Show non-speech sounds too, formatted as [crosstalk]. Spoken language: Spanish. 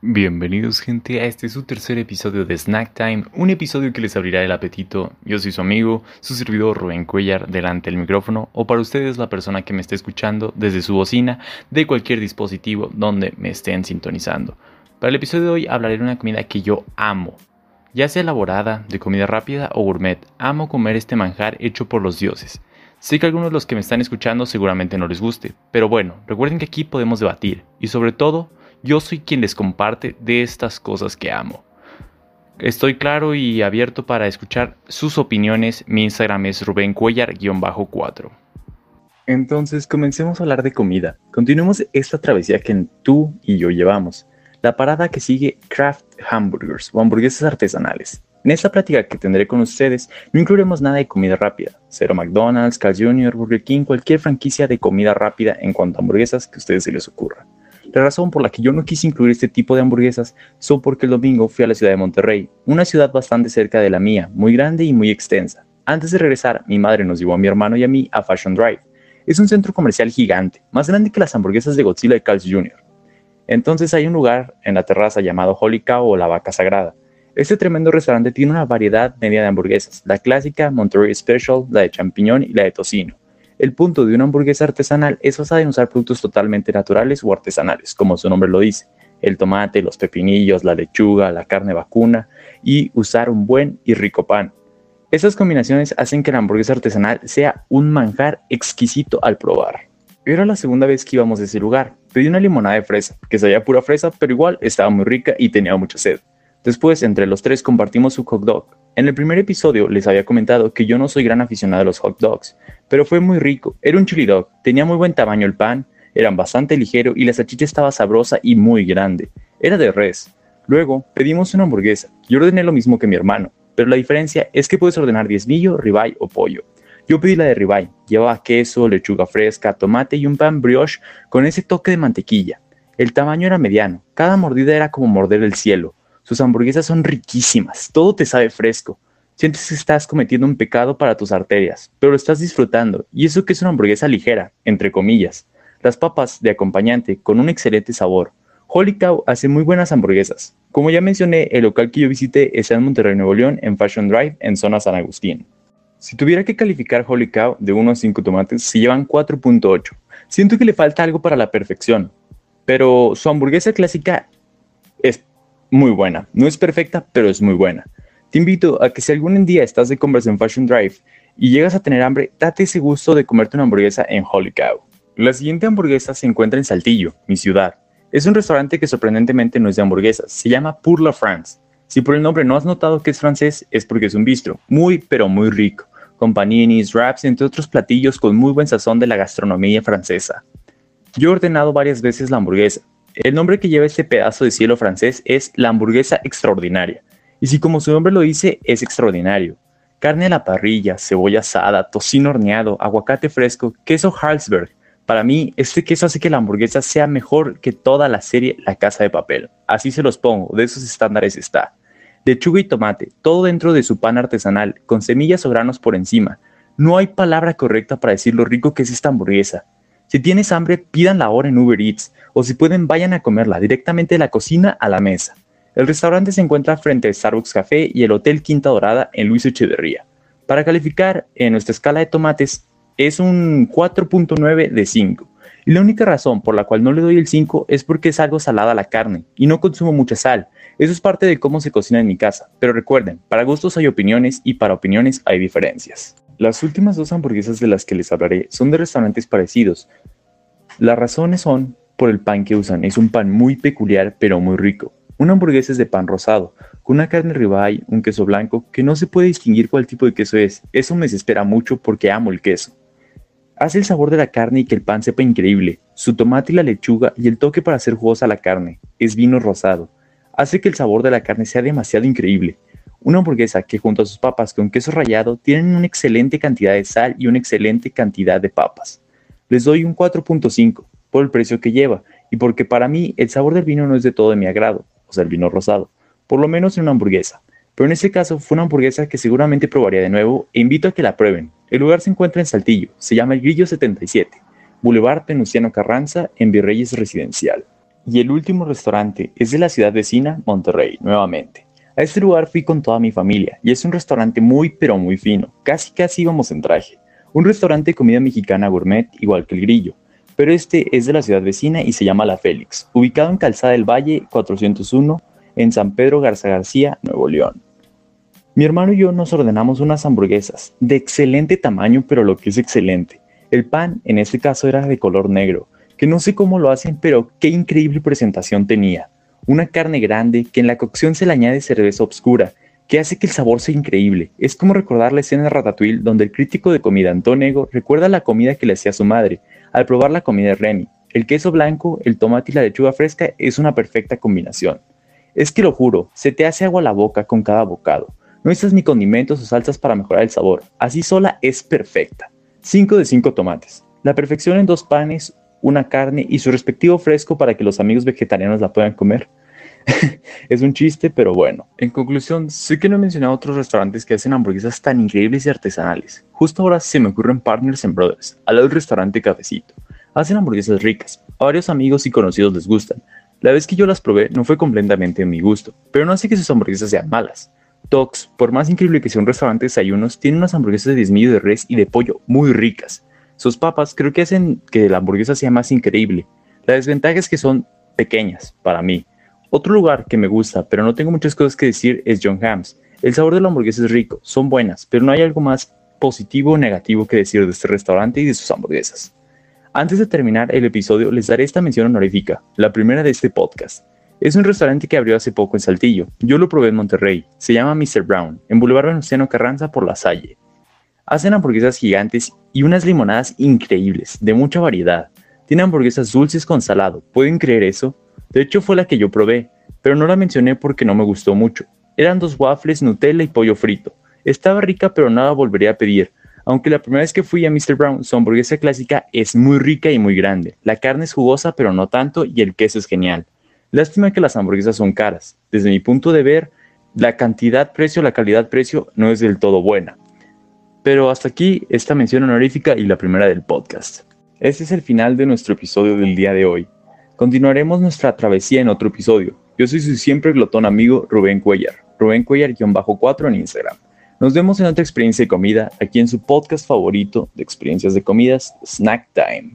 Bienvenidos gente a este su tercer episodio de Snack Time, un episodio que les abrirá el apetito. Yo soy su amigo, su servidor Rubén Cuellar, delante del micrófono, o para ustedes la persona que me esté escuchando desde su bocina de cualquier dispositivo donde me estén sintonizando. Para el episodio de hoy hablaré de una comida que yo amo. Ya sea elaborada, de comida rápida o gourmet, amo comer este manjar hecho por los dioses. Sé que algunos de los que me están escuchando seguramente no les guste, pero bueno, recuerden que aquí podemos debatir y sobre todo yo soy quien les comparte de estas cosas que amo. Estoy claro y abierto para escuchar sus opiniones. Mi Instagram es rubencuellar-4. Entonces comencemos a hablar de comida. Continuemos esta travesía que tú y yo llevamos. La parada que sigue Craft Hamburgers o hamburguesas artesanales. En esta plática que tendré con ustedes no incluiremos nada de comida rápida. Cero McDonald's, Carl Jr., Burger King, cualquier franquicia de comida rápida en cuanto a hamburguesas que a ustedes se les ocurra. La razón por la que yo no quise incluir este tipo de hamburguesas son porque el domingo fui a la ciudad de Monterrey, una ciudad bastante cerca de la mía, muy grande y muy extensa. Antes de regresar, mi madre nos llevó a mi hermano y a mí a Fashion Drive. Es un centro comercial gigante, más grande que las hamburguesas de Godzilla de Carl's Jr. Entonces hay un lugar en la terraza llamado Holy Cow o la Vaca Sagrada. Este tremendo restaurante tiene una variedad media de hamburguesas, la clásica Monterrey Special, la de champiñón y la de tocino. El punto de una hamburguesa artesanal es basada en usar productos totalmente naturales o artesanales, como su nombre lo dice, el tomate, los pepinillos, la lechuga, la carne vacuna y usar un buen y rico pan. Estas combinaciones hacen que la hamburguesa artesanal sea un manjar exquisito al probar. Era la segunda vez que íbamos a ese lugar. Pedí una limonada de fresa, que sabía pura fresa, pero igual estaba muy rica y tenía mucha sed. Después, entre los tres compartimos su hot dog. En el primer episodio les había comentado que yo no soy gran aficionado a los hot dogs, pero fue muy rico. Era un chili dog, tenía muy buen tamaño el pan, eran bastante ligero y la salchicha estaba sabrosa y muy grande. Era de res. Luego pedimos una hamburguesa. Yo ordené lo mismo que mi hermano, pero la diferencia es que puedes ordenar diezmillo, ribeye o pollo. Yo pedí la de ribeye. Llevaba queso, lechuga fresca, tomate y un pan brioche con ese toque de mantequilla. El tamaño era mediano. Cada mordida era como morder el cielo. Sus hamburguesas son riquísimas, todo te sabe fresco. Sientes que estás cometiendo un pecado para tus arterias, pero lo estás disfrutando, y eso que es una hamburguesa ligera, entre comillas. Las papas de acompañante con un excelente sabor. Holy Cow hace muy buenas hamburguesas. Como ya mencioné, el local que yo visité está en Monterrey, Nuevo León, en Fashion Drive, en zona San Agustín. Si tuviera que calificar Holy Cow de 1 a 5 tomates, se llevan 4.8. Siento que le falta algo para la perfección, pero su hamburguesa clásica es muy buena. No es perfecta, pero es muy buena. Te invito a que si algún día estás de compras en Fashion Drive y llegas a tener hambre, date ese gusto de comerte una hamburguesa en Holy Cow. La siguiente hamburguesa se encuentra en Saltillo, mi ciudad. Es un restaurante que sorprendentemente no es de hamburguesas, se llama Pour la France. Si por el nombre no has notado que es francés, es porque es un bistro, muy pero muy rico, con paninis, wraps, entre otros platillos con muy buen sazón de la gastronomía francesa. Yo he ordenado varias veces la hamburguesa, el nombre que lleva este pedazo de cielo francés es la hamburguesa extraordinaria. Y si como su nombre lo dice, es extraordinario. Carne a la parrilla, cebolla asada, tocino horneado, aguacate fresco, queso Harlsberg. Para mí, este queso hace que la hamburguesa sea mejor que toda la serie La Casa de Papel. Así se los pongo, de esos estándares está. Lechuga y tomate, todo dentro de su pan artesanal, con semillas o granos por encima. No hay palabra correcta para decir lo rico que es esta hamburguesa. Si tienes hambre, pidan la hora en Uber Eats o si pueden vayan a comerla directamente de la cocina a la mesa. El restaurante se encuentra frente a Starbucks Café y el Hotel Quinta Dorada en Luis Echeverría. Para calificar en nuestra escala de tomates es un 4.9 de 5. Y la única razón por la cual no le doy el 5 es porque es algo salada la carne y no consumo mucha sal. Eso es parte de cómo se cocina en mi casa. Pero recuerden, para gustos hay opiniones y para opiniones hay diferencias. Las últimas dos hamburguesas de las que les hablaré son de restaurantes parecidos. Las razones son por el pan que usan. Es un pan muy peculiar pero muy rico. Una hamburguesa es de pan rosado, con una carne ribeye, un queso blanco, que no se puede distinguir cuál tipo de queso es. Eso me desespera mucho porque amo el queso. Hace el sabor de la carne y que el pan sepa increíble. Su tomate y la lechuga y el toque para hacer jugosa la carne. Es vino rosado. Hace que el sabor de la carne sea demasiado increíble. Una hamburguesa que junto a sus papas con queso rallado tienen una excelente cantidad de sal y una excelente cantidad de papas. Les doy un 4.5 por el precio que lleva y porque para mí el sabor del vino no es de todo de mi agrado, o sea, el vino rosado, por lo menos en una hamburguesa. Pero en este caso fue una hamburguesa que seguramente probaría de nuevo e invito a que la prueben. El lugar se encuentra en Saltillo, se llama El Grillo 77, Boulevard Penuciano Carranza, en Virreyes Residencial. Y el último restaurante es de la ciudad vecina, Monterrey, nuevamente. A este lugar fui con toda mi familia y es un restaurante muy pero muy fino, casi casi íbamos en traje. Un restaurante de comida mexicana gourmet igual que el grillo, pero este es de la ciudad vecina y se llama La Félix, ubicado en Calzada del Valle 401 en San Pedro Garza García, Nuevo León. Mi hermano y yo nos ordenamos unas hamburguesas de excelente tamaño, pero lo que es excelente. El pan en este caso era de color negro, que no sé cómo lo hacen, pero qué increíble presentación tenía. Una carne grande que en la cocción se le añade cerveza oscura, que hace que el sabor sea increíble. Es como recordar la escena de Ratatouille donde el crítico de comida Antonego recuerda la comida que le hacía su madre al probar la comida de Remy. El queso blanco, el tomate y la lechuga fresca es una perfecta combinación. Es que lo juro, se te hace agua la boca con cada bocado. No necesitas ni condimentos o salsas para mejorar el sabor. Así sola es perfecta. 5 de 5 tomates. La perfección en dos panes, una carne y su respectivo fresco para que los amigos vegetarianos la puedan comer. [laughs] es un chiste, pero bueno. En conclusión, sé que no he mencionado otros restaurantes que hacen hamburguesas tan increíbles y artesanales. Justo ahora se me ocurren Partners and Brothers, al lado del restaurante Cafecito. Hacen hamburguesas ricas, a varios amigos y conocidos les gustan. La vez que yo las probé no fue completamente en mi gusto, pero no hace que sus hamburguesas sean malas. Tox, por más increíble que sea un restaurante de desayunos, tiene unas hamburguesas de diezmillo de res y de pollo muy ricas. Sus papas creo que hacen que la hamburguesa sea más increíble. La desventaja es que son pequeñas para mí. Otro lugar que me gusta, pero no tengo muchas cosas que decir, es John Hams. El sabor de la hamburguesa es rico, son buenas, pero no hay algo más positivo o negativo que decir de este restaurante y de sus hamburguesas. Antes de terminar el episodio, les daré esta mención honorífica, la primera de este podcast. Es un restaurante que abrió hace poco en Saltillo. Yo lo probé en Monterrey. Se llama Mr. Brown, en Boulevard Venustiano Carranza por La Salle. Hacen hamburguesas gigantes y unas limonadas increíbles, de mucha variedad. Tiene hamburguesas dulces con salado, ¿pueden creer eso? De hecho fue la que yo probé, pero no la mencioné porque no me gustó mucho. Eran dos waffles, Nutella y pollo frito. Estaba rica pero nada volvería a pedir, aunque la primera vez que fui a Mr. Brown, su hamburguesa clásica es muy rica y muy grande. La carne es jugosa pero no tanto y el queso es genial. Lástima que las hamburguesas son caras. Desde mi punto de ver, la cantidad-precio, la calidad-precio no es del todo buena. Pero hasta aquí esta mención honorífica y la primera del podcast. Este es el final de nuestro episodio del día de hoy. Continuaremos nuestra travesía en otro episodio. Yo soy su siempre glotón amigo Rubén Cuellar, Rubén Cuellar-4 en Instagram. Nos vemos en otra experiencia de comida aquí en su podcast favorito de experiencias de comidas, Snack Time.